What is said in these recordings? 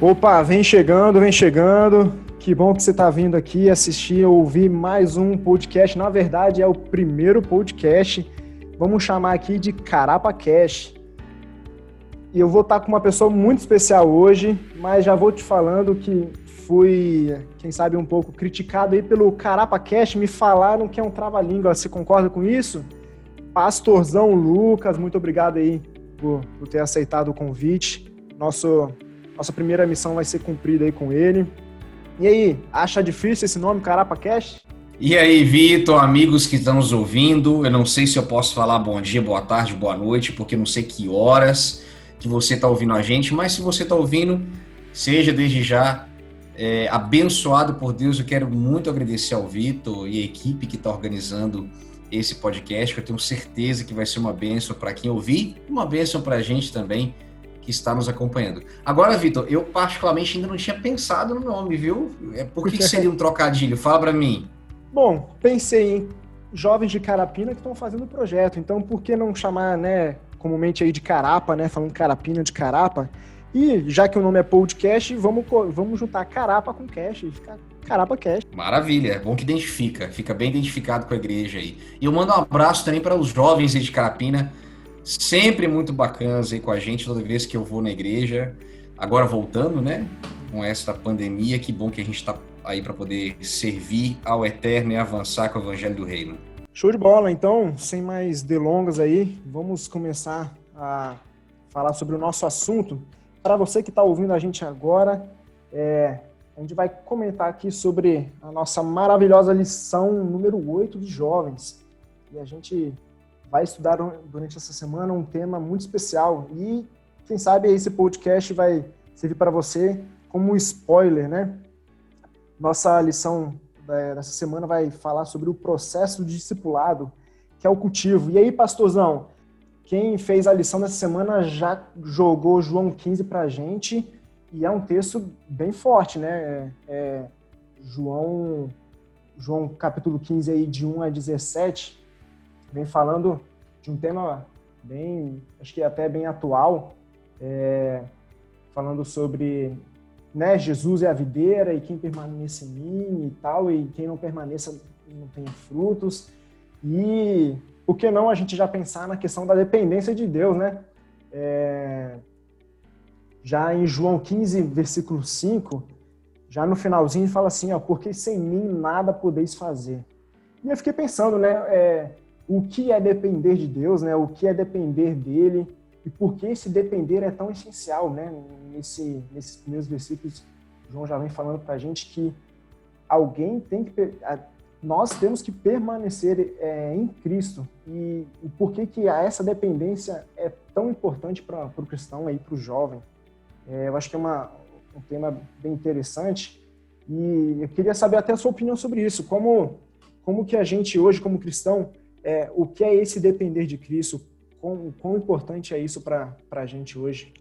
Opa, vem chegando, vem chegando. Que bom que você está vindo aqui assistir, ouvir mais um podcast. Na verdade, é o primeiro podcast. Vamos chamar aqui de Carapa Cash. E eu vou estar com uma pessoa muito especial hoje, mas já vou te falando que fui, quem sabe, um pouco criticado aí pelo Carapa Cash. Me falaram que é um trava-língua. Você concorda com isso? Pastorzão Lucas, muito obrigado aí por, por ter aceitado o convite. Nosso, nossa primeira missão vai ser cumprida aí com ele. E aí, acha difícil esse nome, Carapa Cash? E aí, Vitor, amigos que estão nos ouvindo, eu não sei se eu posso falar bom dia, boa tarde, boa noite, porque não sei que horas que você está ouvindo a gente, mas se você está ouvindo, seja desde já é, abençoado por Deus. Eu quero muito agradecer ao Vitor e a equipe que está organizando esse podcast, que eu tenho certeza que vai ser uma bênção para quem ouvir uma bênção para a gente também que está nos acompanhando. Agora, Vitor, eu particularmente ainda não tinha pensado no nome, viu? É, por que, que seria um trocadilho? Fala para mim. Bom, pensei em jovens de Carapina que estão fazendo o projeto, então por que não chamar, né, comumente aí de Carapa, né, falando Carapina de Carapa? E já que o nome é podcast, vamos, vamos juntar Carapa com Cash e ficar Carapa Cash. Maravilha, é bom que identifica, fica bem identificado com a igreja aí. E eu mando um abraço também para os jovens aí de Carapina, sempre muito bacanas aí com a gente toda vez que eu vou na igreja. Agora voltando, né, com essa pandemia, que bom que a gente está aí para poder servir ao eterno e avançar com o evangelho do reino. Show de bola, então, sem mais delongas aí, vamos começar a falar sobre o nosso assunto. Para você que está ouvindo a gente agora, é, a gente vai comentar aqui sobre a nossa maravilhosa lição número 8 de jovens. E a gente vai estudar durante essa semana um tema muito especial. E quem sabe esse podcast vai servir para você como spoiler, né? Nossa lição dessa semana vai falar sobre o processo de discipulado, que é o cultivo. E aí, pastorzão, quem fez a lição dessa semana já jogou João 15 para a gente e é um texto bem forte, né? É, é, João, João capítulo 15 aí de 1 a 17 vem falando de um tema bem, acho que até bem atual, é, falando sobre né, Jesus é a videira e quem permanece em mim e tal, e quem não permaneça não tem frutos. E por que não a gente já pensar na questão da dependência de Deus, né? É... Já em João 15, versículo 5, já no finalzinho fala assim, ó, porque sem mim nada podeis fazer. E eu fiquei pensando, né, é, o que é depender de Deus, né, o que é depender dele, e por que esse depender é tão essencial, né, nesse, nesses primeiros versículos, João já vem falando para a gente que alguém tem que nós temos que permanecer é, em Cristo. E, e por que, que essa dependência é tão importante para o cristão, aí para o jovem? É, eu acho que é uma, um tema bem interessante e eu queria saber até a sua opinião sobre isso. Como, como que a gente hoje, como cristão, é, o que é esse depender de Cristo? Quão, quão importante é isso para a gente hoje?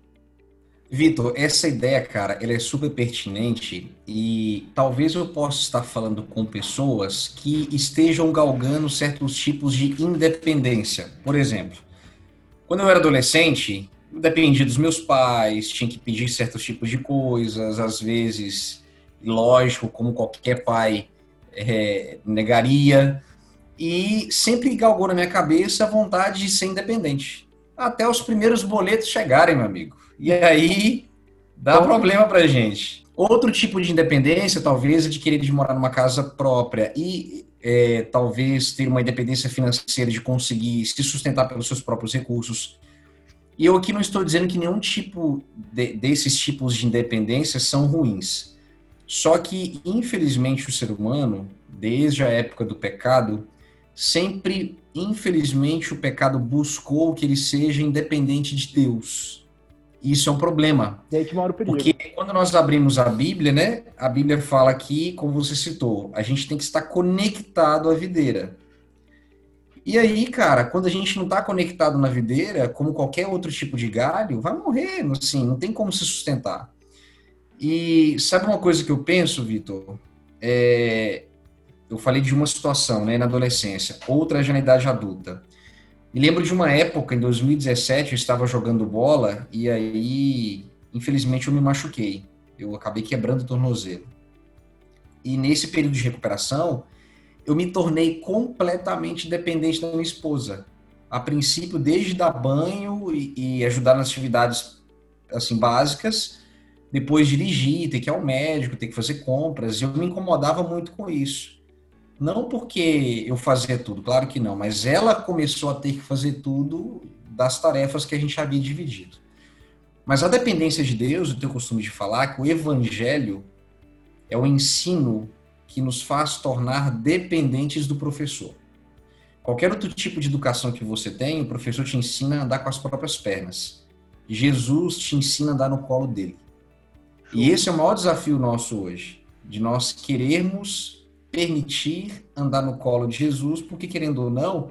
Vitor, essa ideia, cara, ela é super pertinente e talvez eu possa estar falando com pessoas que estejam galgando certos tipos de independência. Por exemplo, quando eu era adolescente, eu dependia dos meus pais, tinha que pedir certos tipos de coisas, às vezes, lógico, como qualquer pai é, negaria, e sempre galgou na minha cabeça a vontade de ser independente. Até os primeiros boletos chegarem, meu amigo. E aí dá Bom. problema pra gente. Outro tipo de independência, talvez, é de querer de morar numa casa própria e é, talvez ter uma independência financeira de conseguir se sustentar pelos seus próprios recursos. E eu aqui não estou dizendo que nenhum tipo de, desses tipos de independência são ruins. Só que, infelizmente, o ser humano, desde a época do pecado, sempre, infelizmente, o pecado buscou que ele seja independente de Deus. Isso é um problema. E aí que mora o perigo. Porque quando nós abrimos a Bíblia, né? A Bíblia fala aqui, como você citou, a gente tem que estar conectado à videira. E aí, cara, quando a gente não está conectado na videira, como qualquer outro tipo de galho, vai morrer, assim, não tem como se sustentar. E sabe uma coisa que eu penso, Vitor? É, eu falei de uma situação, né, na adolescência, outra já na idade adulta. Me lembro de uma época, em 2017, eu estava jogando bola e aí, infelizmente, eu me machuquei. Eu acabei quebrando o tornozelo. E nesse período de recuperação, eu me tornei completamente dependente da minha esposa. A princípio, desde dar banho e, e ajudar nas atividades assim básicas, depois dirigir, ter que ir ao médico, ter que fazer compras. Eu me incomodava muito com isso. Não porque eu fazia tudo, claro que não, mas ela começou a ter que fazer tudo das tarefas que a gente havia dividido. Mas a dependência de Deus, eu tenho o costume de falar que o evangelho é o ensino que nos faz tornar dependentes do professor. Qualquer outro tipo de educação que você tem, o professor te ensina a andar com as próprias pernas. Jesus te ensina a andar no colo dele. E esse é o maior desafio nosso hoje, de nós querermos permitir andar no colo de Jesus, porque querendo ou não,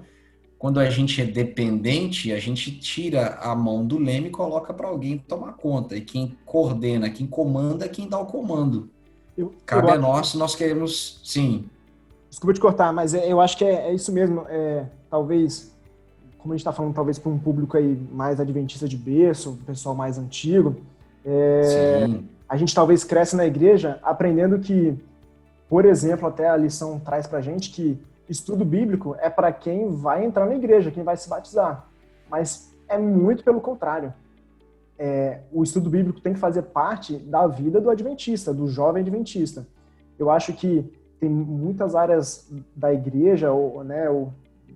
quando a gente é dependente, a gente tira a mão do leme e coloca para alguém tomar conta. E quem coordena, quem comanda, quem dá o comando. Eu, Cabe eu a nós, nós queremos, sim. Desculpa te cortar, mas é, eu acho que é, é isso mesmo. É, talvez, como a gente está falando, talvez para um público aí mais adventista de berço, um pessoal mais antigo, é, a gente talvez cresce na igreja aprendendo que, por exemplo, até a lição traz para gente que estudo bíblico é para quem vai entrar na igreja, quem vai se batizar. Mas é muito pelo contrário. É, o estudo bíblico tem que fazer parte da vida do adventista, do jovem adventista. Eu acho que tem muitas áreas da igreja, ou, né, ou,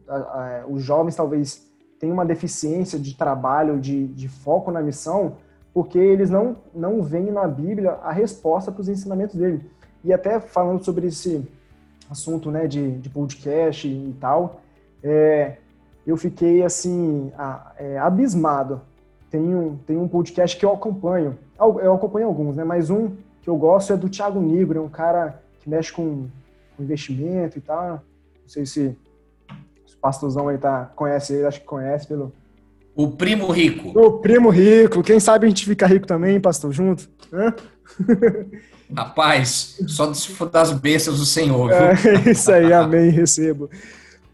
a, a, os jovens talvez tenham uma deficiência de trabalho, de, de foco na missão, porque eles não, não veem na Bíblia a resposta para os ensinamentos dele. E até falando sobre esse assunto né, de, de podcast e tal, é, eu fiquei assim, a, é, abismado. Tem um, tem um podcast que eu acompanho, eu acompanho alguns, né, mas um que eu gosto é do Thiago Nigro, é um cara que mexe com, com investimento e tal. Não sei se, o pastorzão aí tá, conhece ele, acho que conhece pelo. O primo rico. O primo rico. Quem sabe a gente fica rico também, pastor, junto? Rapaz, só se for das bênçãos do Senhor. É, isso aí, amém, recebo.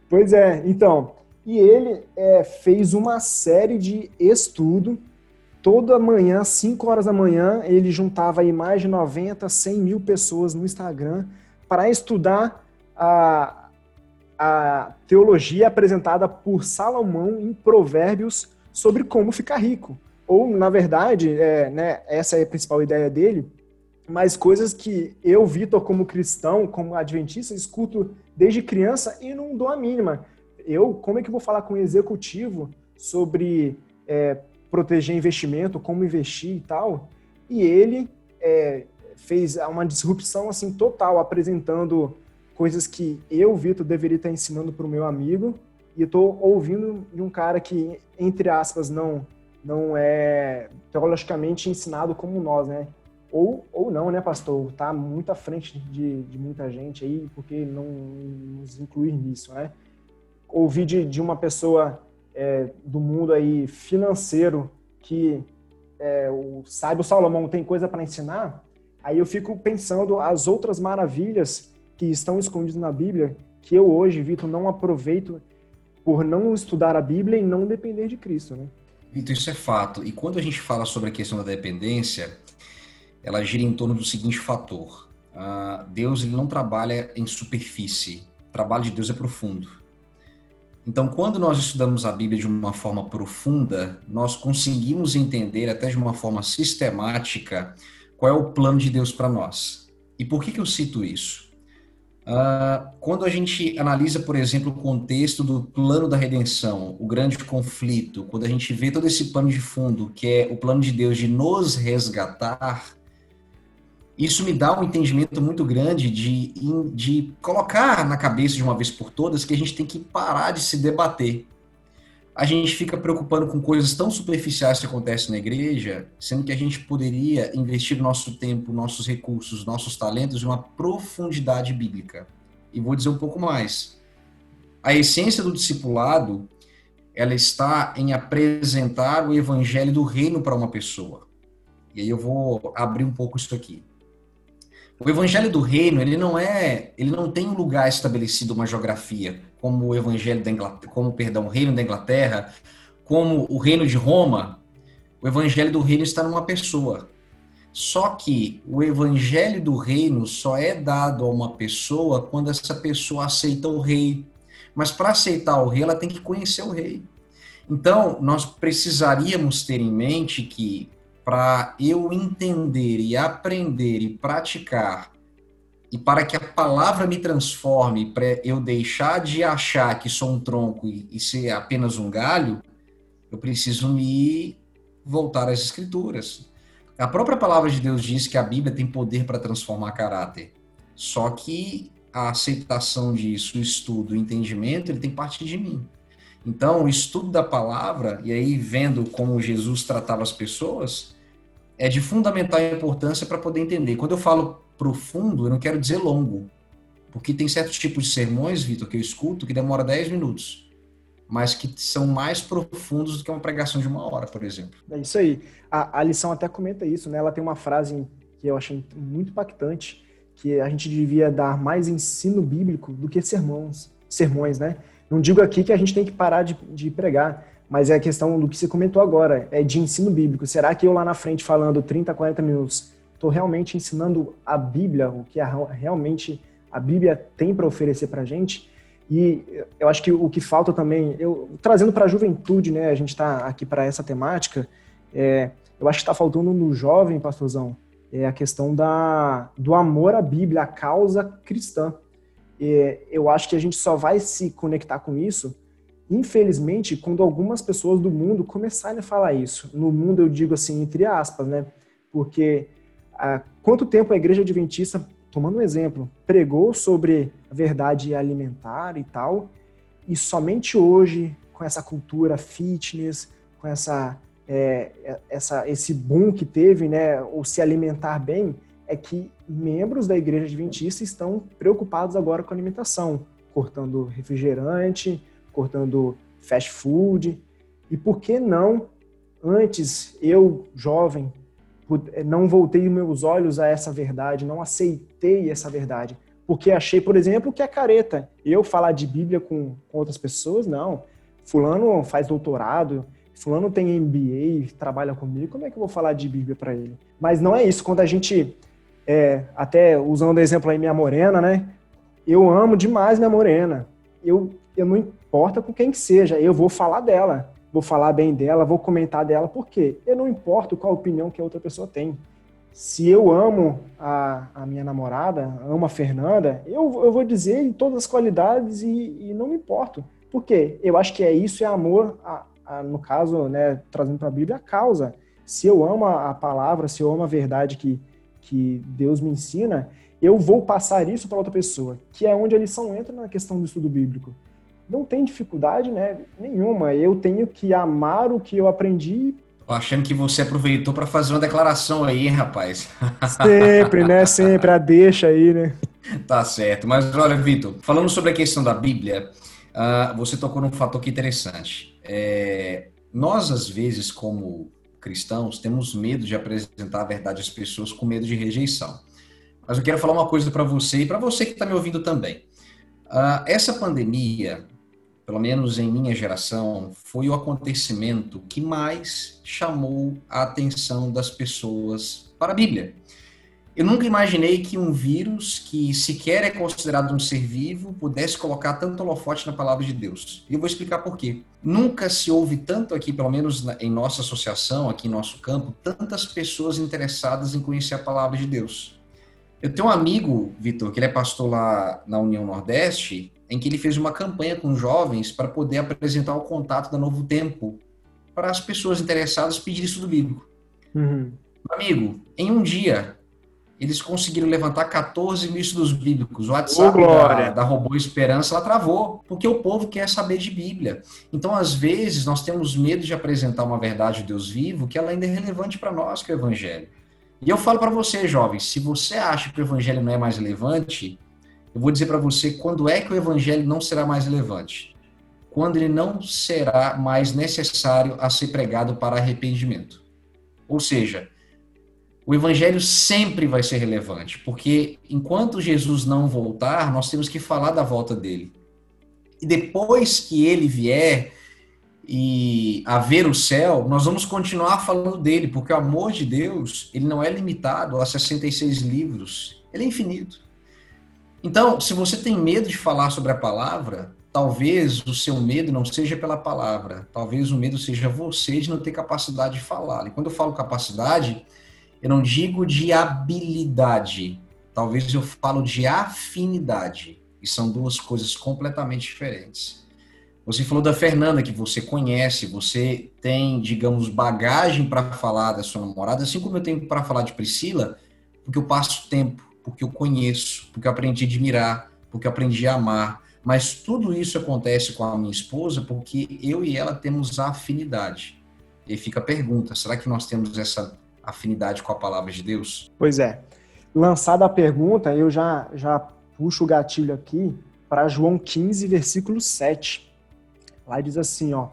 Pois é, então, e ele é, fez uma série de estudo. Toda manhã, 5 horas da manhã, ele juntava aí mais de 90, 100 mil pessoas no Instagram para estudar a, a teologia apresentada por Salomão em Provérbios sobre como ficar rico. Ou, na verdade, é, né, essa é a principal ideia dele, mas coisas que eu, Vitor, como cristão, como adventista, escuto desde criança e não dou a mínima. Eu, como é que vou falar com o executivo sobre é, proteger investimento, como investir e tal? E ele é, fez uma disrupção assim total, apresentando coisas que eu, Vitor, deveria estar ensinando para o meu amigo e estou ouvindo de um cara que, entre aspas, não não é teologicamente ensinado como nós, né? Ou, ou não, né, pastor? Tá muito à frente de, de muita gente aí, porque não nos incluir nisso, né? Ouvi de, de uma pessoa é, do mundo aí financeiro que é, o sábio Salomão tem coisa para ensinar, aí eu fico pensando as outras maravilhas que estão escondidas na Bíblia, que eu hoje, Vitor, não aproveito por não estudar a Bíblia e não depender de Cristo, né? Vitor, isso é fato. E quando a gente fala sobre a questão da dependência, ela gira em torno do seguinte fator: uh, Deus ele não trabalha em superfície, o trabalho de Deus é profundo. Então, quando nós estudamos a Bíblia de uma forma profunda, nós conseguimos entender, até de uma forma sistemática, qual é o plano de Deus para nós. E por que, que eu cito isso? Uh, quando a gente analisa, por exemplo, o contexto do plano da redenção, o grande conflito, quando a gente vê todo esse pano de fundo, que é o plano de Deus de nos resgatar, isso me dá um entendimento muito grande de, de colocar na cabeça de uma vez por todas que a gente tem que parar de se debater. A gente fica preocupando com coisas tão superficiais que acontecem na igreja, sendo que a gente poderia investir nosso tempo, nossos recursos, nossos talentos em uma profundidade bíblica. E vou dizer um pouco mais. A essência do discipulado, ela está em apresentar o evangelho do reino para uma pessoa. E aí eu vou abrir um pouco isso aqui. O evangelho do reino, ele não é, ele não tem um lugar estabelecido, uma geografia, como o evangelho da Inglaterra, como, perdão, o reino da Inglaterra, como o reino de Roma. O evangelho do reino está numa pessoa. Só que o evangelho do reino só é dado a uma pessoa quando essa pessoa aceita o rei. Mas para aceitar o rei, ela tem que conhecer o rei. Então, nós precisaríamos ter em mente que para eu entender e aprender e praticar e para que a palavra me transforme, para eu deixar de achar que sou um tronco e, e ser apenas um galho, eu preciso me voltar às escrituras. A própria palavra de Deus diz que a Bíblia tem poder para transformar caráter. Só que a aceitação disso, o estudo, o entendimento, ele tem que partir de mim. Então, o estudo da palavra, e aí vendo como Jesus tratava as pessoas, é de fundamental importância para poder entender. Quando eu falo profundo, eu não quero dizer longo. Porque tem certos tipos de sermões, Vitor, que eu escuto que demora 10 minutos, mas que são mais profundos do que uma pregação de uma hora, por exemplo. É isso aí. A, a lição até comenta isso, né? Ela tem uma frase que eu achei muito impactante, que a gente devia dar mais ensino bíblico do que sermões, sermões, né? Não digo aqui que a gente tem que parar de, de pregar, mas é a questão do que você comentou agora, é de ensino bíblico. Será que eu lá na frente falando 30, 40 minutos estou realmente ensinando a Bíblia, o que a, realmente a Bíblia tem para oferecer para a gente. E eu acho que o que falta também, eu trazendo para a juventude, né, a gente está aqui para essa temática, é, eu acho que está faltando no jovem, pastorzão, é a questão da, do amor à Bíblia, à causa cristã. É, eu acho que a gente só vai se conectar com isso, infelizmente, quando algumas pessoas do mundo começarem a falar isso. No mundo, eu digo assim, entre aspas, né? Porque há quanto tempo a igreja adventista, tomando um exemplo, pregou sobre a verdade alimentar e tal, e somente hoje, com essa cultura fitness, com essa, é, essa esse boom que teve, né, o se alimentar bem, é que membros da igreja adventista estão preocupados agora com a alimentação, cortando refrigerante, cortando fast food. E por que não, antes, eu, jovem, eh, não voltei meus olhos a essa verdade, não aceitei essa verdade, porque achei, por exemplo, que é careta. Eu falar de Bíblia com, com outras pessoas, não. Fulano faz doutorado, fulano tem MBA, trabalha comigo, como é que eu vou falar de Bíblia para ele? Mas não é isso, quando a gente, é, até usando o exemplo aí minha morena, né? Eu amo demais minha morena. Eu, eu não importa com quem que seja, eu vou falar dela vou falar bem dela, vou comentar dela, porque eu não importo qual opinião que a outra pessoa tem. Se eu amo a, a minha namorada, amo a Fernanda, eu, eu vou dizer em todas as qualidades e, e não me importo. Por quê? Eu acho que é isso, é amor, a, a, no caso, né, trazendo para a Bíblia, a causa. Se eu amo a, a palavra, se eu amo a verdade que, que Deus me ensina, eu vou passar isso para outra pessoa, que é onde a lição entra na questão do estudo bíblico não tem dificuldade né, nenhuma. Eu tenho que amar o que eu aprendi. Tô achando que você aproveitou para fazer uma declaração aí, hein, rapaz. Sempre, né? Sempre a deixa aí, né? Tá certo. Mas olha, Vitor, falando sobre a questão da Bíblia, uh, você tocou num fator que é interessante. É, nós, às vezes, como cristãos, temos medo de apresentar a verdade às pessoas com medo de rejeição. Mas eu quero falar uma coisa para você e para você que está me ouvindo também. Uh, essa pandemia, pelo menos em minha geração, foi o acontecimento que mais chamou a atenção das pessoas para a Bíblia. Eu nunca imaginei que um vírus que sequer é considerado um ser vivo pudesse colocar tanto holofote na palavra de Deus. E eu vou explicar por quê. Nunca se ouve tanto aqui, pelo menos em nossa associação, aqui em nosso campo, tantas pessoas interessadas em conhecer a palavra de Deus. Eu tenho um amigo, Vitor, que ele é pastor lá na União Nordeste, em que ele fez uma campanha com jovens para poder apresentar o contato da Novo Tempo para as pessoas interessadas pedirem estudo bíblico. Uhum. Amigo, em um dia, eles conseguiram levantar 14 mil estudos bíblicos. O WhatsApp oh, da, da Robô Esperança ela travou, porque o povo quer saber de Bíblia. Então, às vezes, nós temos medo de apresentar uma verdade de Deus vivo que ela ainda é relevante para nós, que é o Evangelho. E eu falo para você, jovens, se você acha que o Evangelho não é mais relevante, eu vou dizer para você quando é que o evangelho não será mais relevante. Quando ele não será mais necessário a ser pregado para arrependimento. Ou seja, o evangelho sempre vai ser relevante, porque enquanto Jesus não voltar, nós temos que falar da volta dele. E depois que ele vier, e a ver o céu, nós vamos continuar falando dele, porque o amor de Deus, ele não é limitado a 66 livros, ele é infinito. Então, se você tem medo de falar sobre a palavra, talvez o seu medo não seja pela palavra, talvez o medo seja você de não ter capacidade de falar. E quando eu falo capacidade, eu não digo de habilidade, talvez eu falo de afinidade, e são duas coisas completamente diferentes. Você falou da Fernanda, que você conhece, você tem, digamos, bagagem para falar da sua namorada, assim como eu tenho para falar de Priscila, porque eu passo tempo, porque eu conheço, porque eu aprendi a admirar, porque eu aprendi a amar. Mas tudo isso acontece com a minha esposa porque eu e ela temos afinidade. E fica a pergunta: será que nós temos essa afinidade com a palavra de Deus? Pois é. Lançada a pergunta, eu já, já puxo o gatilho aqui para João 15, versículo 7. Lá diz assim, ó: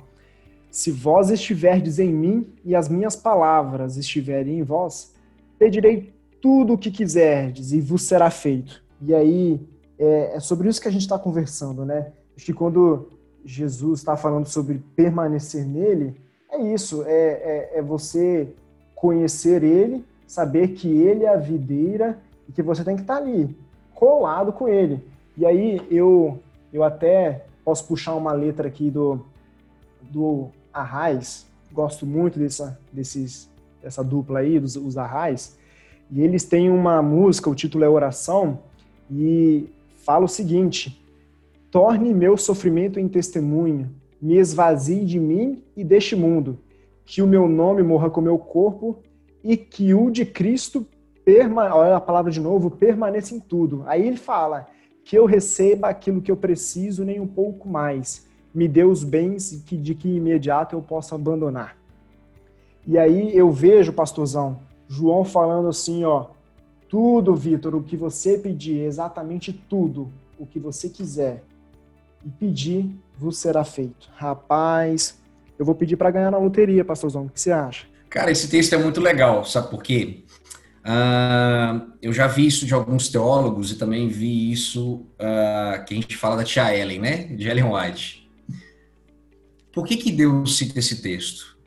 Se vós estiverdes em mim e as minhas palavras estiverem em vós, pedirei tudo o que quiserdes e vos será feito. E aí é, é sobre isso que a gente está conversando, né? Acho que quando Jesus está falando sobre permanecer nele, é isso, é, é, é, você conhecer ele, saber que ele é a videira e que você tem que estar tá ali, colado com ele. E aí eu, eu até posso puxar uma letra aqui do, do Arraiz, gosto muito dessa, desses, dessa dupla aí, dos os Arraiz, e eles têm uma música, o título é Oração, e fala o seguinte: Torne meu sofrimento em testemunho, me esvazie de mim e deste mundo, que o meu nome morra com meu corpo e que o de Cristo perma, olha a palavra de novo, permaneça em tudo. Aí ele fala que eu receba aquilo que eu preciso, nem um pouco mais. Me dê os bens que de que imediato eu possa abandonar. E aí eu vejo, pastorzão, João falando assim, ó, tudo, Vitor, o que você pedir, exatamente tudo, o que você quiser e pedir, vos será feito. Rapaz, eu vou pedir para ganhar na loteria, pastorzão. O que você acha? Cara, esse texto é muito legal, sabe por quê? Uh, eu já vi isso de alguns teólogos e também vi isso uh, que a gente fala da tia Ellen, né? De Ellen White. Por que, que Deus cita esse texto?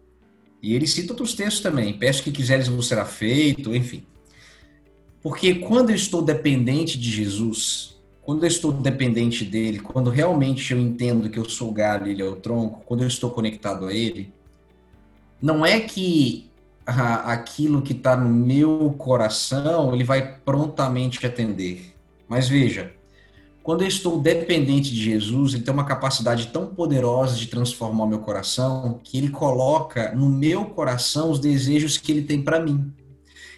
E ele cita outros textos também. Peço que quiseres vos será feito, enfim. Porque quando eu estou dependente de Jesus, quando eu estou dependente dele, quando realmente eu entendo que eu sou o galho e ele é o tronco, quando eu estou conectado a ele, não é que ah, aquilo que está no meu coração ele vai prontamente atender. Mas veja, quando eu estou dependente de Jesus, ele tem uma capacidade tão poderosa de transformar o meu coração que ele coloca no meu coração os desejos que ele tem para mim.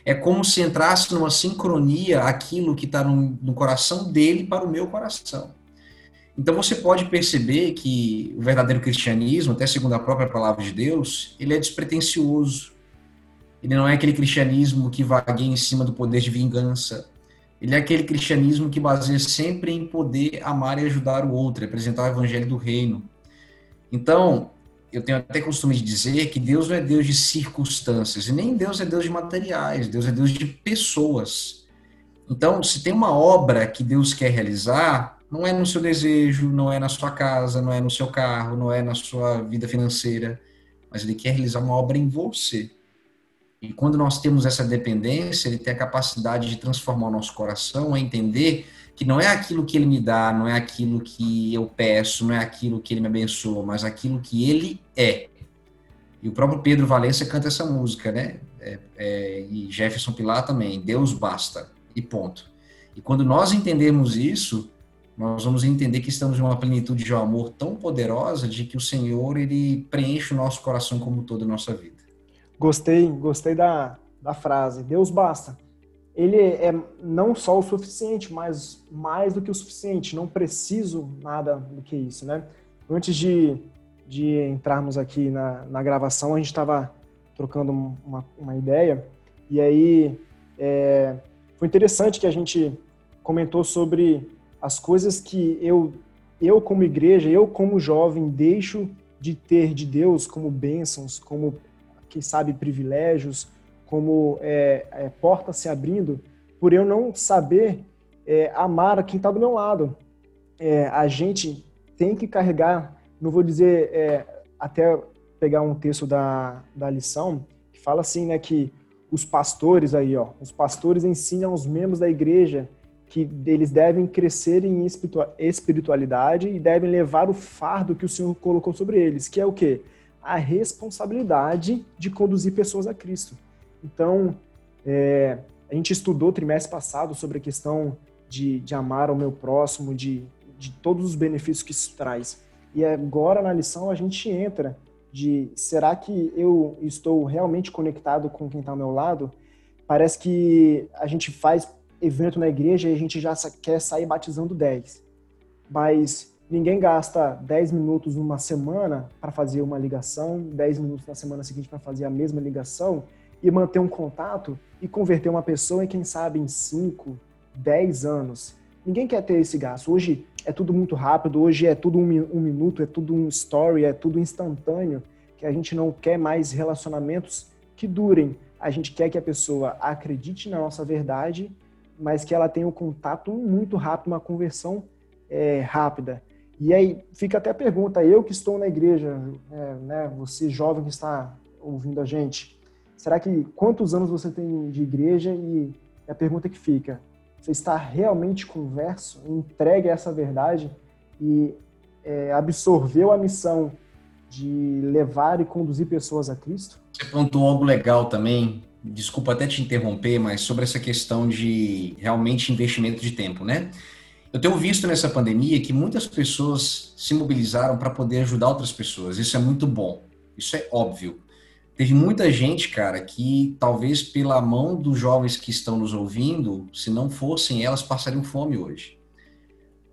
É como se entrasse numa sincronia aquilo que está no, no coração dele para o meu coração. Então você pode perceber que o verdadeiro cristianismo, até segundo a própria palavra de Deus, ele é despretensioso. Ele não é aquele cristianismo que vagueia em cima do poder de vingança. Ele é aquele cristianismo que baseia sempre em poder amar e ajudar o outro, apresentar o evangelho do reino. Então, eu tenho até costume de dizer que Deus não é Deus de circunstâncias, e nem Deus é Deus de materiais, Deus é Deus de pessoas. Então, se tem uma obra que Deus quer realizar, não é no seu desejo, não é na sua casa, não é no seu carro, não é na sua vida financeira, mas Ele quer realizar uma obra em você. E quando nós temos essa dependência, Ele tem a capacidade de transformar o nosso coração a entender que não é aquilo que ele me dá, não é aquilo que eu peço, não é aquilo que ele me abençoa, mas aquilo que ele é. E o próprio Pedro Valença canta essa música, né? É, é, e Jefferson Pilar também, Deus basta, e ponto. E quando nós entendemos isso, nós vamos entender que estamos em uma plenitude de um amor tão poderosa de que o Senhor, ele preenche o nosso coração como toda a nossa vida. Gostei, gostei da, da frase, Deus basta ele é não só o suficiente, mas mais do que o suficiente. Não preciso nada do que isso, né? Antes de, de entrarmos aqui na, na gravação, a gente estava trocando uma, uma ideia e aí é, foi interessante que a gente comentou sobre as coisas que eu, eu como igreja, eu como jovem, deixo de ter de Deus como bênçãos, como, quem sabe, privilégios, como é, é, porta se abrindo, por eu não saber é, amar quem está do meu lado. É, a gente tem que carregar, não vou dizer é, até pegar um texto da, da lição que fala assim, né, que os pastores aí, ó, os pastores ensinam aos membros da igreja que eles devem crescer em espiritualidade e devem levar o fardo que o Senhor colocou sobre eles, que é o quê? A responsabilidade de conduzir pessoas a Cristo. Então, é, a gente estudou trimestre passado sobre a questão de, de amar o meu próximo, de, de todos os benefícios que isso traz. E agora na lição a gente entra de será que eu estou realmente conectado com quem está ao meu lado? Parece que a gente faz evento na igreja e a gente já quer sair batizando 10. Mas ninguém gasta 10 minutos numa semana para fazer uma ligação, 10 minutos na semana seguinte para fazer a mesma ligação e manter um contato e converter uma pessoa em quem sabe em 5, 10 anos. Ninguém quer ter esse gasto. Hoje é tudo muito rápido, hoje é tudo um, um minuto, é tudo um story, é tudo instantâneo, que a gente não quer mais relacionamentos que durem. A gente quer que a pessoa acredite na nossa verdade, mas que ela tenha um contato muito rápido, uma conversão é, rápida. E aí fica até a pergunta, eu que estou na igreja, é, né, você jovem que está ouvindo a gente, será que quantos anos você tem de igreja? E a pergunta que fica, você está realmente converso, entregue essa verdade e é, absorveu a missão de levar e conduzir pessoas a Cristo? Você pontuou algo legal também, desculpa até te interromper, mas sobre essa questão de realmente investimento de tempo, né? Eu tenho visto nessa pandemia que muitas pessoas se mobilizaram para poder ajudar outras pessoas. Isso é muito bom. Isso é óbvio. Teve muita gente, cara, que talvez pela mão dos jovens que estão nos ouvindo, se não fossem elas, passariam fome hoje.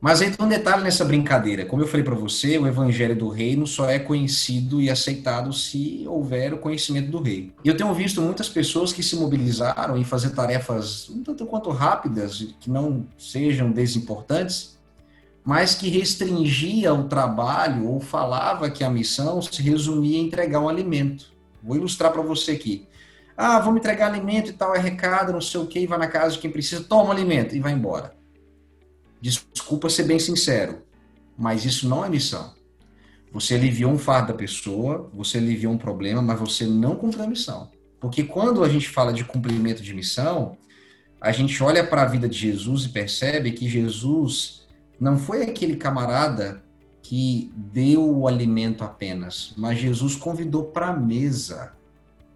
Mas tem um detalhe nessa brincadeira. Como eu falei para você, o evangelho do reino só é conhecido e aceitado se houver o conhecimento do rei. E eu tenho visto muitas pessoas que se mobilizaram em fazer tarefas um tanto quanto rápidas, que não sejam desimportantes, mas que restringia o trabalho ou falava que a missão se resumia em entregar um alimento. Vou ilustrar para você aqui. Ah, vamos entregar alimento e tal, é recado, não sei o que, vai na casa de quem precisa, toma alimento e vai embora. Desculpa ser bem sincero, mas isso não é missão. Você aliviou um fardo da pessoa, você aliviou um problema, mas você não cumpriu a missão. Porque quando a gente fala de cumprimento de missão, a gente olha para a vida de Jesus e percebe que Jesus não foi aquele camarada que deu o alimento apenas, mas Jesus convidou para a mesa.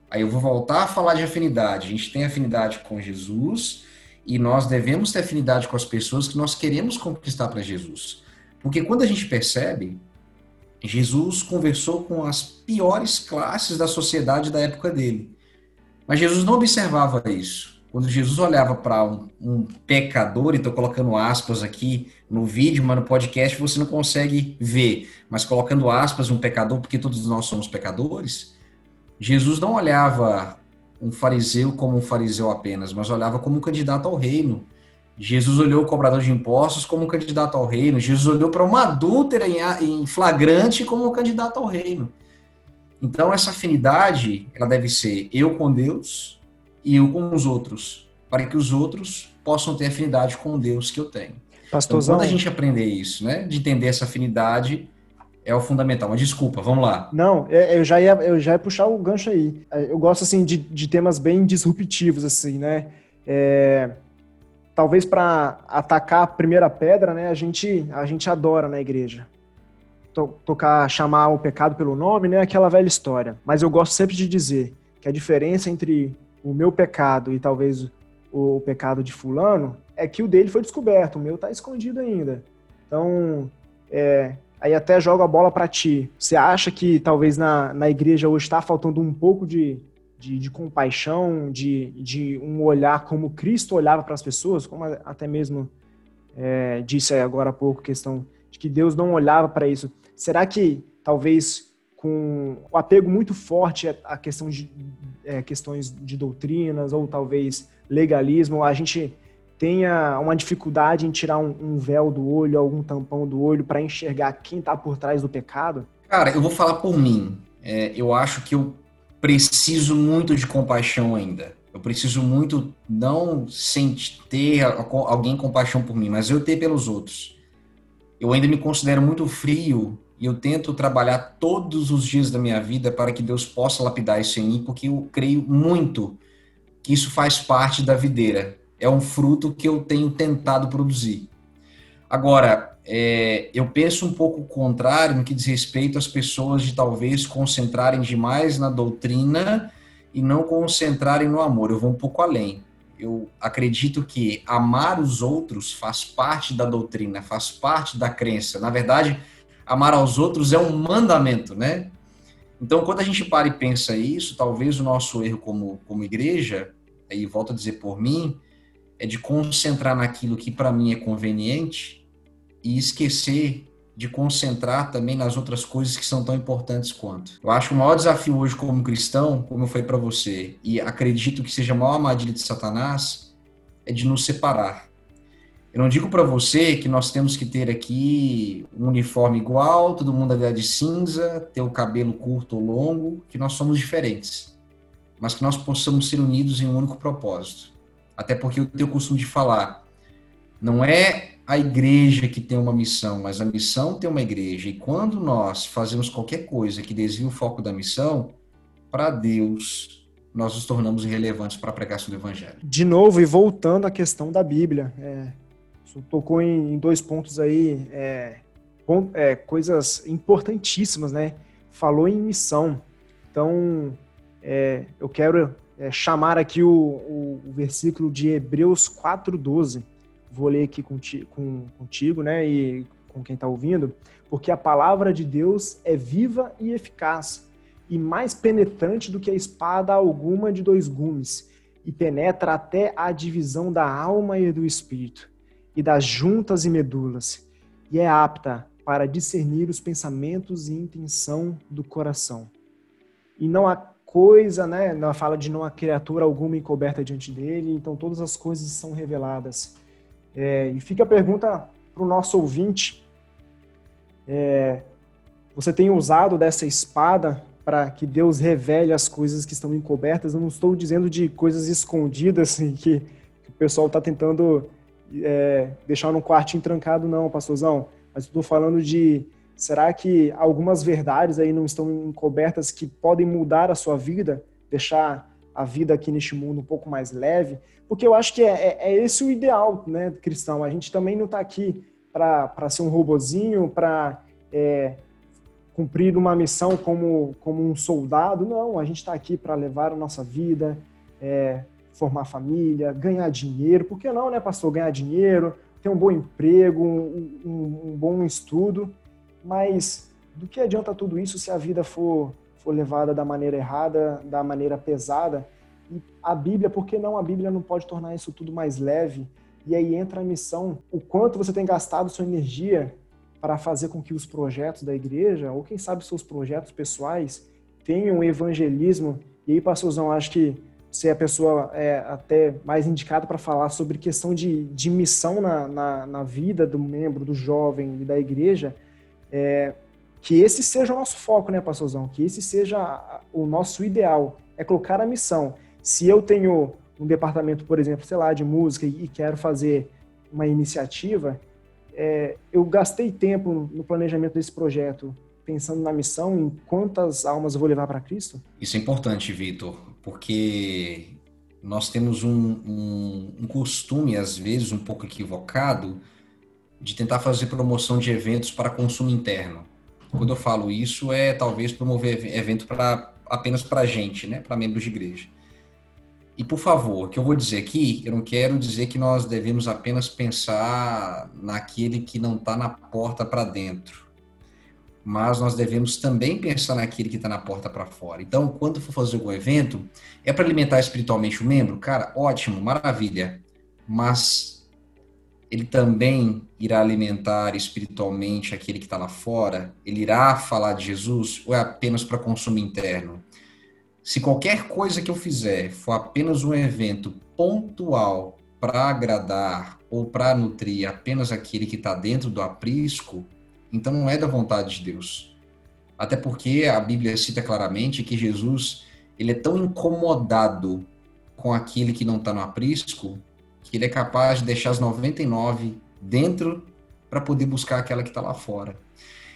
Aí eu vou voltar a falar de afinidade. A gente tem afinidade com Jesus e nós devemos ter afinidade com as pessoas que nós queremos conquistar para Jesus. Porque quando a gente percebe, Jesus conversou com as piores classes da sociedade da época dele. Mas Jesus não observava isso. Quando Jesus olhava para um, um, pecador, e estou colocando aspas aqui no vídeo, mas no podcast você não consegue ver, mas colocando aspas, um pecador, porque todos nós somos pecadores, Jesus não olhava um fariseu como um fariseu apenas, mas olhava como um candidato ao reino. Jesus olhou o cobrador de impostos como um candidato ao reino. Jesus olhou para uma adúltera em flagrante como um candidato ao reino. Então, essa afinidade, ela deve ser eu com Deus e eu com os outros, para que os outros possam ter afinidade com o Deus que eu tenho. Pastorzão. Então, quando a gente aprender isso, né, de entender essa afinidade, é o fundamental. Mas desculpa, vamos lá. Não, é, eu já ia, eu já ia puxar o gancho aí. É, eu gosto assim de, de temas bem disruptivos assim, né? É, talvez para atacar a primeira pedra, né? A gente a gente adora na igreja tocar chamar o pecado pelo nome, né? Aquela velha história. Mas eu gosto sempre de dizer que a diferença entre o meu pecado e talvez o pecado de fulano, é que o dele foi descoberto, o meu está escondido ainda. Então, é, aí até joga a bola para ti. Você acha que talvez na, na igreja hoje está faltando um pouco de, de, de, compaixão, de, de um olhar como Cristo olhava para as pessoas, como até mesmo é, disse agora há pouco, questão de que Deus não olhava para isso. Será que talvez com o apego muito forte à questão de é, questões de doutrinas ou talvez legalismo, a gente tenha uma dificuldade em tirar um, um véu do olho, algum tampão do olho para enxergar quem está por trás do pecado? Cara, eu vou falar por mim. É, eu acho que eu preciso muito de compaixão ainda. Eu preciso muito não sentir ter alguém compaixão por mim, mas eu ter pelos outros. Eu ainda me considero muito frio E eu tento trabalhar todos os dias da minha vida para que Deus possa lapidar isso em mim, porque eu creio muito que isso faz parte da videira. É um fruto que eu tenho tentado produzir. Agora, é, eu penso um pouco o contrário no que diz respeito às pessoas de talvez concentrarem demais na doutrina e não concentrarem no amor. Eu vou um pouco além. Eu acredito que amar os outros faz parte da doutrina, faz parte da crença. Na verdade, amar aos outros é um mandamento, né? Então, quando a gente para e pensa isso, talvez o nosso erro como, como igreja, aí volto a dizer por mim, é de concentrar naquilo que para mim é conveniente e esquecer de concentrar também nas outras coisas que são tão importantes quanto. Eu acho que o maior desafio hoje como cristão, como foi para você, e acredito que seja a maior armadilha de Satanás, é de nos separar. Eu não digo para você que nós temos que ter aqui um uniforme igual, todo mundo andar de cinza, ter o cabelo curto ou longo, que nós somos diferentes, mas que nós possamos ser unidos em um único propósito. Até porque eu tenho o costume de falar, não é a igreja que tem uma missão, mas a missão tem uma igreja. E quando nós fazemos qualquer coisa que desvie o foco da missão, para Deus, nós nos tornamos irrelevantes para a pregação do evangelho. De novo, e voltando à questão da Bíblia, é, tocou em, em, dois pontos aí, é, é, coisas importantíssimas, né? Falou em missão. Então, é, eu quero é, chamar aqui o, o, o, versículo de Hebreus 4,12. Vou ler aqui contigo, com, contigo né? E com quem está ouvindo, porque a palavra de Deus é viva e eficaz, e mais penetrante do que a espada alguma de dois gumes, e penetra até a divisão da alma e do espírito e das juntas e medulas, e é apta para discernir os pensamentos e intenção do coração. E não há coisa, né? Ela fala de não há criatura alguma encoberta diante dele, então todas as coisas são reveladas. É, e fica a pergunta para o nosso ouvinte: é, você tem usado dessa espada para que Deus revele as coisas que estão encobertas? Eu não estou dizendo de coisas escondidas assim, que, que o pessoal está tentando é, deixar num quartinho trancado, não, pastorzão. Mas estou falando de será que algumas verdades aí não estão encobertas que podem mudar a sua vida, deixar a vida aqui neste mundo um pouco mais leve? Porque eu acho que é, é, é esse o ideal, né, cristão. A gente também não está aqui para ser um robozinho, para é, cumprir uma missão como, como um soldado. Não, a gente está aqui para levar a nossa vida, é, formar família, ganhar dinheiro. Por que não, né, pastor? Ganhar dinheiro, ter um bom emprego, um, um, um bom estudo. Mas do que adianta tudo isso se a vida for, for levada da maneira errada, da maneira pesada? E a Bíblia, por que não a Bíblia não pode tornar isso tudo mais leve? E aí entra a missão, o quanto você tem gastado sua energia para fazer com que os projetos da igreja, ou quem sabe seus projetos pessoais, tenham evangelismo. E aí, pastorzão, acho que ser a pessoa é, até mais indicada para falar sobre questão de, de missão na, na, na, vida do membro, do jovem e da igreja, é, que esse seja o nosso foco, né, pastorzão? Que esse seja o nosso ideal, é colocar a missão. Se eu tenho um departamento, por exemplo, sei lá, de música e, quero fazer uma iniciativa, é, eu gastei tempo no planejamento desse projeto pensando na missão, em quantas almas eu vou levar para Cristo? Isso é importante, Vitor, porque nós temos um, um, um, costume, às vezes um pouco equivocado, de tentar fazer promoção de eventos para consumo interno. Quando eu falo isso, é talvez promover evento para apenas para a gente, né, para membros de igreja. E por favor, o que eu vou dizer aqui, eu não quero dizer que nós devemos apenas pensar naquele que não está na porta para dentro mas nós devemos também pensar naquele que está na porta para fora. Então, quando for fazer algum evento, é para alimentar espiritualmente o membro? Cara, ótimo, maravilha. Mas ele também irá alimentar espiritualmente aquele que está lá fora? Ele irá falar de Jesus ou é apenas para consumo interno? Se qualquer coisa que eu fizer for apenas um evento pontual para agradar ou para nutrir apenas aquele que está dentro do aprisco, então não é da vontade de Deus. Até porque a Bíblia cita claramente que Jesus ele é tão incomodado com aquele que não está no aprisco que ele é capaz de deixar as 99 dentro para poder buscar aquela que está lá fora.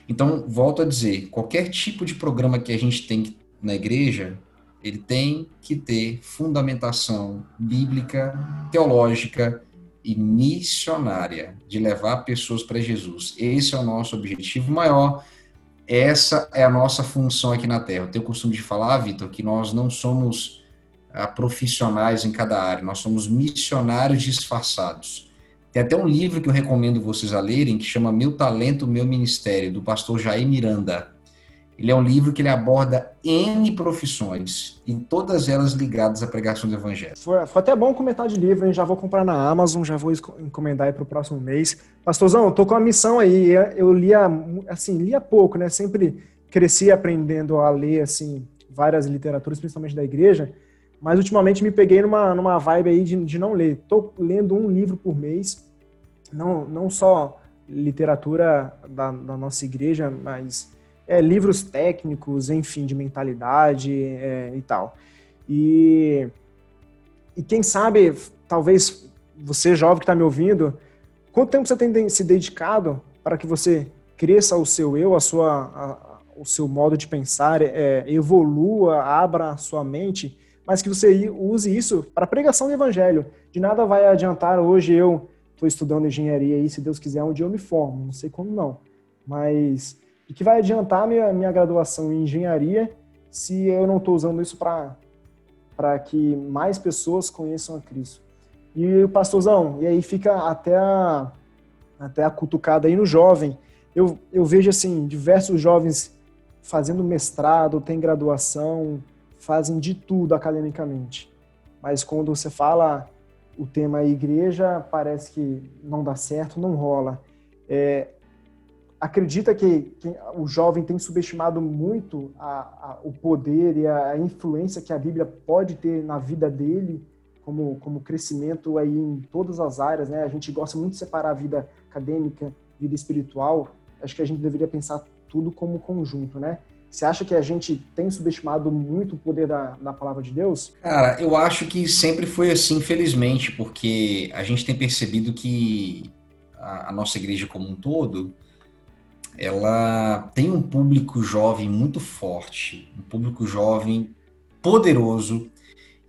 Então, volto a dizer, qualquer tipo de programa que a gente tem na igreja, ele tem que ter fundamentação bíblica, teológica e missionária, de levar pessoas para Jesus. Esse é o nosso objetivo maior. Essa é a nossa função aqui na Terra. Eu tenho o costume de falar, Vitor, que nós não somos ah, profissionais em cada área, nós somos missionários disfarçados. Tem até um livro que eu recomendo vocês a lerem, que chama Meu Talento, Meu Ministério, do pastor Jair Miranda. Ele é um livro que ele aborda N profissões, e todas elas ligadas à pregação do evangelho. Foi, foi até bom comentar de livro, hein? já vou comprar na Amazon, já vou encomendar aí para o próximo mês. Pastorzão, tô com a missão aí, eu lia, assim, lia pouco, né? Sempre cresci aprendendo a ler, assim, várias literaturas, principalmente da igreja, mas ultimamente me peguei numa, numa vibe aí de, de não ler. Tô lendo um livro por mês, não, não só literatura da, da nossa igreja, mas é, livros técnicos, enfim, de mentalidade é, e tal. E, e quem sabe, talvez você jovem que está me ouvindo, quanto tempo você tem se dedicado para que você cresça o seu eu, a sua, a, o seu modo de pensar, é, evolua, abra a sua mente mas que você use isso para pregação do evangelho. De nada vai adiantar hoje eu estou estudando engenharia e se Deus quiser um dia eu me formo, não sei como não, mas e que vai adiantar minha minha graduação em engenharia se eu não estou usando isso para que mais pessoas conheçam a Cristo. E o pastorzão, e aí fica até a, até a cutucada aí no jovem. Eu, eu vejo assim diversos jovens fazendo mestrado, tem graduação, fazem de tudo academicamente. Mas quando você fala o tema igreja, parece que não dá certo, não rola. É, acredita que, que, o jovem tem subestimado muito a, a, o poder e a, influência que a Bíblia pode ter na vida dele, como, como crescimento aí em todas as áreas, né? A gente gosta muito de separar a vida acadêmica, vida espiritual. Acho que a gente deveria pensar tudo como conjunto, né? Você acha que a gente tem subestimado muito o poder da, da palavra de Deus? Cara, eu acho que sempre foi assim, infelizmente, porque a gente tem percebido que a, a nossa igreja como um todo, ela tem um público jovem muito forte, um público jovem poderoso,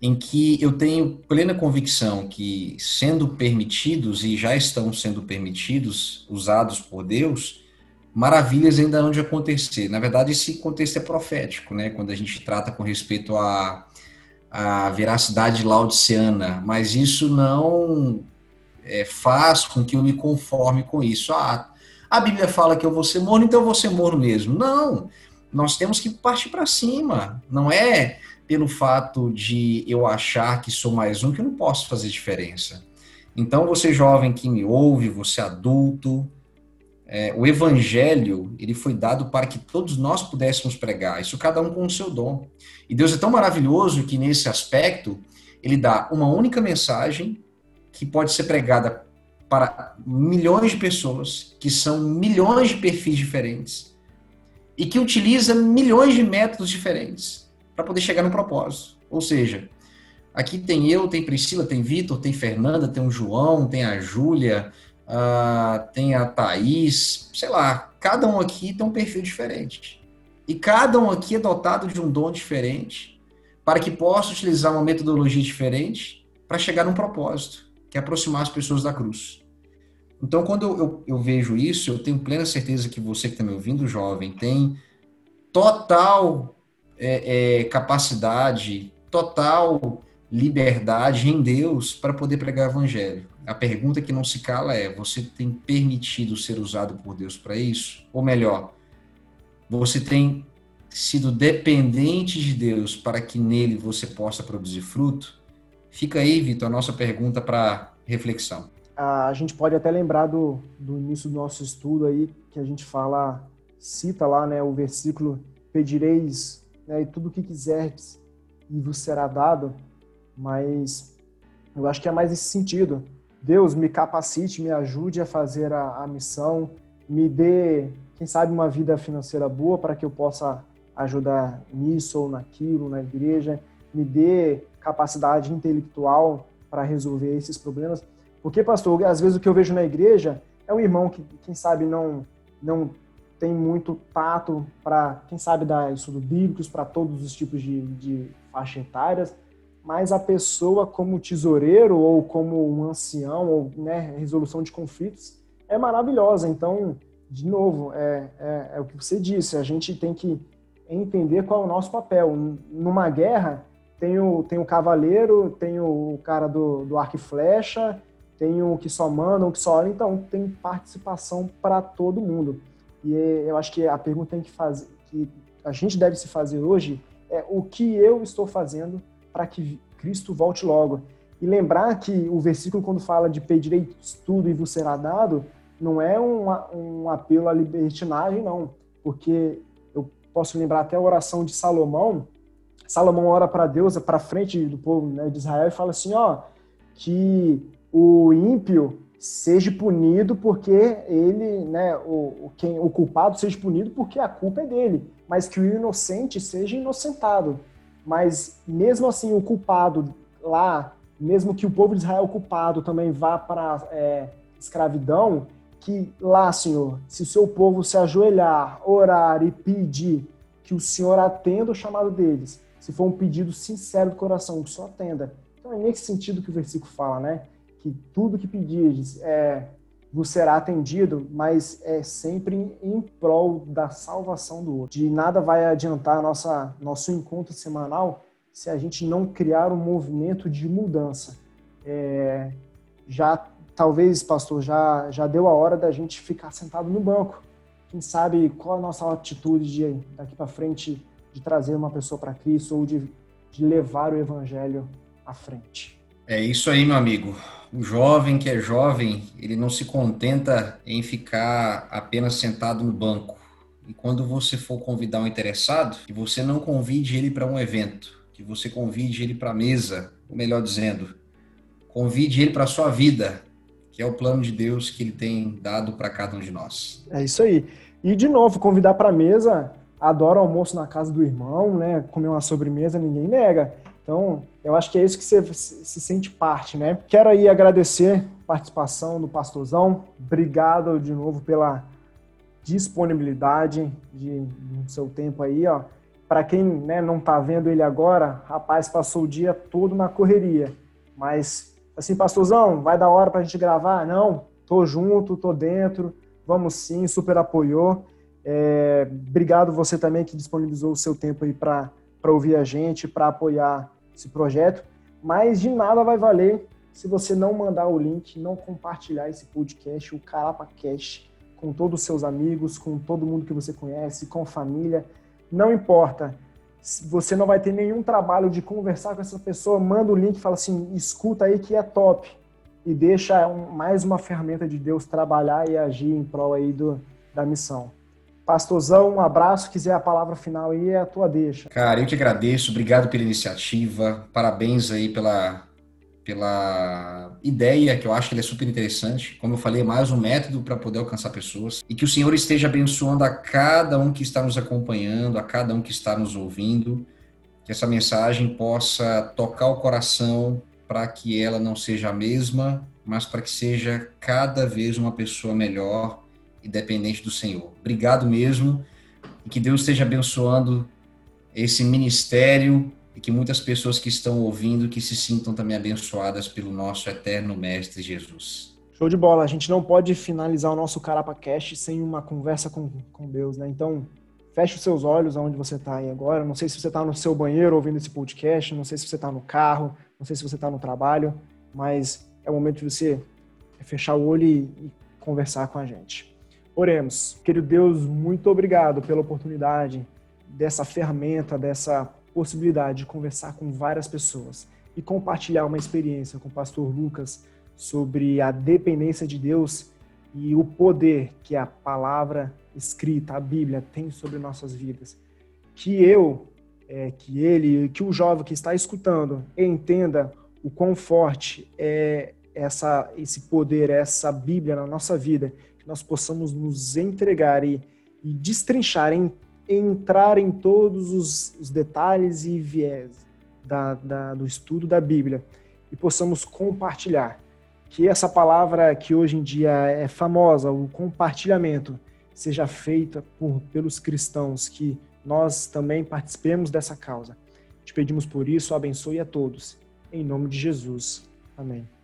em que eu tenho plena convicção que, sendo permitidos e já estão sendo permitidos, usados por Deus, maravilhas ainda hão de acontecer. Na verdade, esse contexto é profético, né? Quando a gente trata com respeito à, à veracidade laodiceana, mas isso não é, faz com que eu me conforme com isso. Ah, a Bíblia fala que eu vou ser morno, então eu vou ser morno mesmo. Não, nós temos que partir para cima. Não é pelo fato de eu achar que sou mais um que eu não posso fazer diferença. Então, você jovem que me ouve, você adulto, é, o evangelho ele foi dado para que todos nós pudéssemos pregar, isso cada um com o seu dom. E Deus é tão maravilhoso que nesse aspecto ele dá uma única mensagem que pode ser pregada para milhões de pessoas, que são milhões de perfis diferentes e que utiliza milhões de métodos diferentes para poder chegar no propósito. Ou seja, aqui tem eu, tem Priscila, tem Vitor, tem Fernanda, tem o João, tem a Júlia, uh, tem a Thaís, sei lá, cada um aqui tem um perfil diferente. E cada um aqui é dotado de um dom diferente para que possa utilizar uma metodologia diferente para chegar num propósito, que é aproximar as pessoas da cruz. Então, quando eu, eu, eu vejo isso, eu tenho plena certeza que você que está me ouvindo, jovem, tem total é, é, capacidade, total liberdade em Deus para poder pregar o evangelho. A pergunta que não se cala é: você tem permitido ser usado por Deus para isso? Ou melhor, você tem sido dependente de Deus para que nele você possa produzir fruto? Fica aí, Vitor, a nossa pergunta para reflexão. A gente pode até lembrar do, do início do nosso estudo aí, que a gente fala, cita lá, né, o versículo: Pedireis né, e tudo o que quiserdes e vos será dado mas eu acho que é mais esse sentido. Deus me capacite, me ajude a fazer a, a missão, me dê, quem sabe, uma vida financeira boa para que eu possa ajudar nisso ou naquilo, na igreja, me dê capacidade intelectual para resolver esses problemas. Porque, pastor, às vezes o que eu vejo na igreja é um irmão que, quem sabe, não, não tem muito tato para, quem sabe, dar estudo bíblicos para todos os tipos de, de faixa etárias, mas a pessoa como tesoureiro ou como um ancião ou né, resolução de conflitos é maravilhosa. Então, de novo, é, é, é, o que você disse, a gente tem que entender qual é o nosso papel. Numa guerra, tem o, tem o cavaleiro, tem o cara do, do arco e flecha, tem o que só manda, o que só olha, então tem participação para todo mundo. E eu acho que a pergunta que fazer, que a gente deve se fazer hoje é o que eu estou fazendo para que Cristo volte logo. E lembrar que o versículo, quando fala de pedirei tudo e vos será dado, não é um, um apelo à libertinagem, não. Porque eu posso lembrar até a oração de Salomão. Salomão ora para Deus, para frente do povo né, de Israel, e fala assim: ó, que o ímpio seja punido porque ele, né, o, quem, o culpado seja punido porque a culpa é dele, mas que o inocente seja inocentado. Mas mesmo assim, o culpado lá, mesmo que o povo de Israel culpado também vá para é, escravidão, que lá, Senhor, se o seu povo se ajoelhar, orar e pedir, que o Senhor atenda o chamado deles, se for um pedido sincero do coração, que o Senhor atenda. Então é nesse sentido que o versículo fala, né? Que tudo que pedires é, vos será atendido, mas é sempre em prol da salvação do outro. De nada vai adiantar nossa, nosso encontro semanal se a gente não criar um movimento de mudança. É, já talvez, pastor, já, já deu a hora da gente ficar sentado no banco. Quem sabe qual a nossa atitude de daqui para frente de trazer uma pessoa para Cristo ou de, de levar o evangelho à frente. É isso aí, meu amigo. O jovem que é jovem, ele não se contenta em ficar apenas sentado no banco. E quando você for convidar um interessado, que você não convide ele para um evento, que você convide ele para a mesa, ou melhor dizendo, convide ele para a sua vida, que é o plano de Deus que ele tem dado para cada um de nós. É isso aí. E de novo, convidar para a mesa, adora almoço na casa do irmão, né? Comer uma sobremesa, ninguém nega. Então, eu acho que é isso que você se sente parte, né? Quero aí agradecer a participação do pastorzão. Obrigado de novo pela disponibilidade de, do seu tempo aí, ó. Para quem né, não está vendo ele agora, rapaz, passou o dia todo na correria. Mas, assim, pastorzão, vai dar hora para a gente gravar? Não, tô junto, tô dentro, vamos sim, super apoiou. É, obrigado você também que disponibilizou o seu tempo aí para ouvir a gente, para apoiar esse projeto, mas de nada vai valer se você não mandar o link, não compartilhar esse podcast, o Carapa Cash, com todos os seus amigos, com todo mundo que você conhece, com família, não importa. Você não vai ter nenhum trabalho de conversar com essa pessoa, manda o link e fala assim, escuta aí que é top. E deixa mais uma ferramenta de Deus trabalhar e agir em prol aí do, da missão. Pastorzão, um abraço. Quiser a palavra final aí, é a tua deixa. Cara, eu te agradeço. Obrigado pela iniciativa. Parabéns aí pela, pela ideia, que eu acho que é super interessante. Como eu falei, mais um método para poder alcançar pessoas. E que o Senhor esteja abençoando a cada um que está nos acompanhando, a cada um que está nos ouvindo. Que essa mensagem possa tocar o coração para que ela não seja a mesma, mas para que seja cada vez uma pessoa melhor e dependente do Senhor. Obrigado mesmo e que Deus esteja abençoando esse ministério e que muitas pessoas que estão ouvindo que se sintam também abençoadas pelo nosso eterno mestre Jesus. Show de bola. A gente não pode finalizar o nosso Carapa Cash sem uma conversa com, com Deus, né? Então, feche os seus olhos aonde você está aí agora. Não sei se você está no seu banheiro ouvindo esse podcast, não sei se você está no carro, não sei se você está no trabalho, mas é o momento de você fechar o olho e, e conversar com a gente. Oremos. Querido Deus, muito obrigado pela oportunidade dessa ferramenta, dessa possibilidade de conversar com várias pessoas e compartilhar uma experiência com o pastor Lucas sobre a dependência de Deus e o poder que a palavra escrita, a Bíblia, tem sobre nossas vidas. Que eu, é, que ele, que o jovem que está escutando entenda o quão forte é essa, esse poder, essa Bíblia na nossa vida nós possamos nos entregar e, e destrinchar, em, entrar em todos os, os detalhes e viés da, da, do estudo da Bíblia e possamos compartilhar. Que essa palavra que hoje em dia é famosa, o compartilhamento, seja feita por, pelos cristãos, que nós também participemos dessa causa. Te pedimos por isso, abençoe a todos. Em nome de Jesus. Amém.